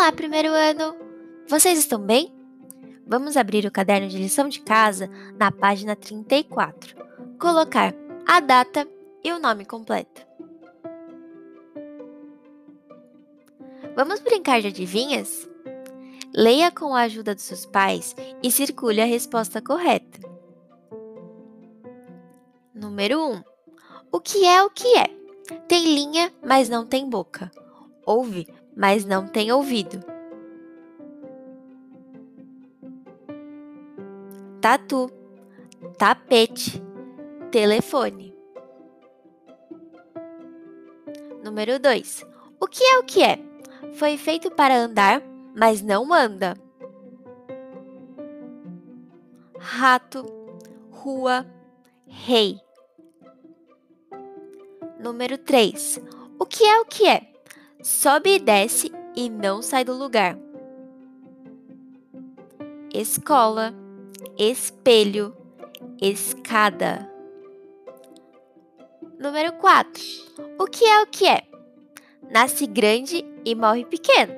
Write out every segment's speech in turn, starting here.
Olá, primeiro ano! Vocês estão bem? Vamos abrir o caderno de lição de casa na página 34. Colocar a data e o nome completo. Vamos brincar de adivinhas? Leia com a ajuda dos seus pais e circule a resposta correta. Número 1. O que é o que é? Tem linha, mas não tem boca. Ouve, mas não tem ouvido. Tatu, tapete, telefone. Número 2. O que é o que é? Foi feito para andar, mas não anda. Rato, rua, rei. Número 3. O que é o que é? Sobe e desce e não sai do lugar. Escola, espelho, escada. Número 4. O que é o que é? Nasce grande e morre pequeno.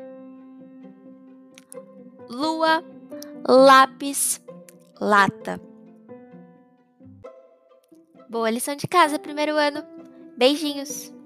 Lua, lápis, lata. Boa lição de casa, primeiro ano. Beijinhos!